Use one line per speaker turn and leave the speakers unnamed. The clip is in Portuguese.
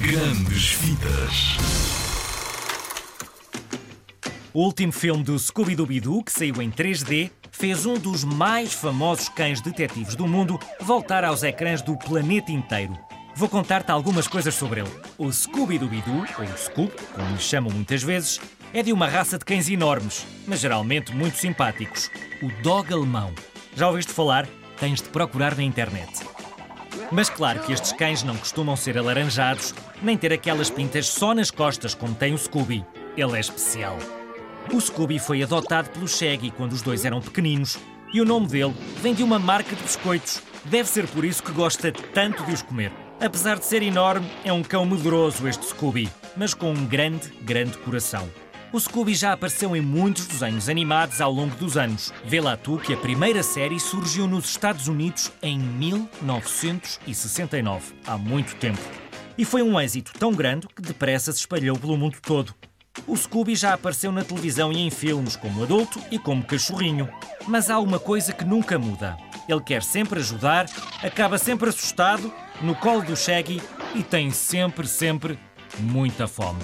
Grandes Vidas.
O último filme do Scooby-Doo, que saiu em 3D, fez um dos mais famosos cães detetives do mundo voltar aos ecrãs do planeta inteiro. Vou contar-te algumas coisas sobre ele. O Scooby-Doo, ou Scoop, como lhe chamam muitas vezes, é de uma raça de cães enormes, mas geralmente muito simpáticos. O dog alemão. Já ouviste falar? Tens de procurar na internet. Mas claro que estes cães não costumam ser alaranjados, nem ter aquelas pintas só nas costas como tem o Scooby. Ele é especial. O Scooby foi adotado pelo Shaggy quando os dois eram pequeninos e o nome dele vem de uma marca de biscoitos. Deve ser por isso que gosta tanto de os comer. Apesar de ser enorme, é um cão medroso este Scooby, mas com um grande, grande coração. O Scooby já apareceu em muitos desenhos animados ao longo dos anos. Vê lá tu que a primeira série surgiu nos Estados Unidos em 1969, há muito tempo. E foi um êxito tão grande que depressa se espalhou pelo mundo todo. O Scooby já apareceu na televisão e em filmes como adulto e como cachorrinho. Mas há uma coisa que nunca muda. Ele quer sempre ajudar, acaba sempre assustado, no colo do Shaggy e tem sempre, sempre muita fome.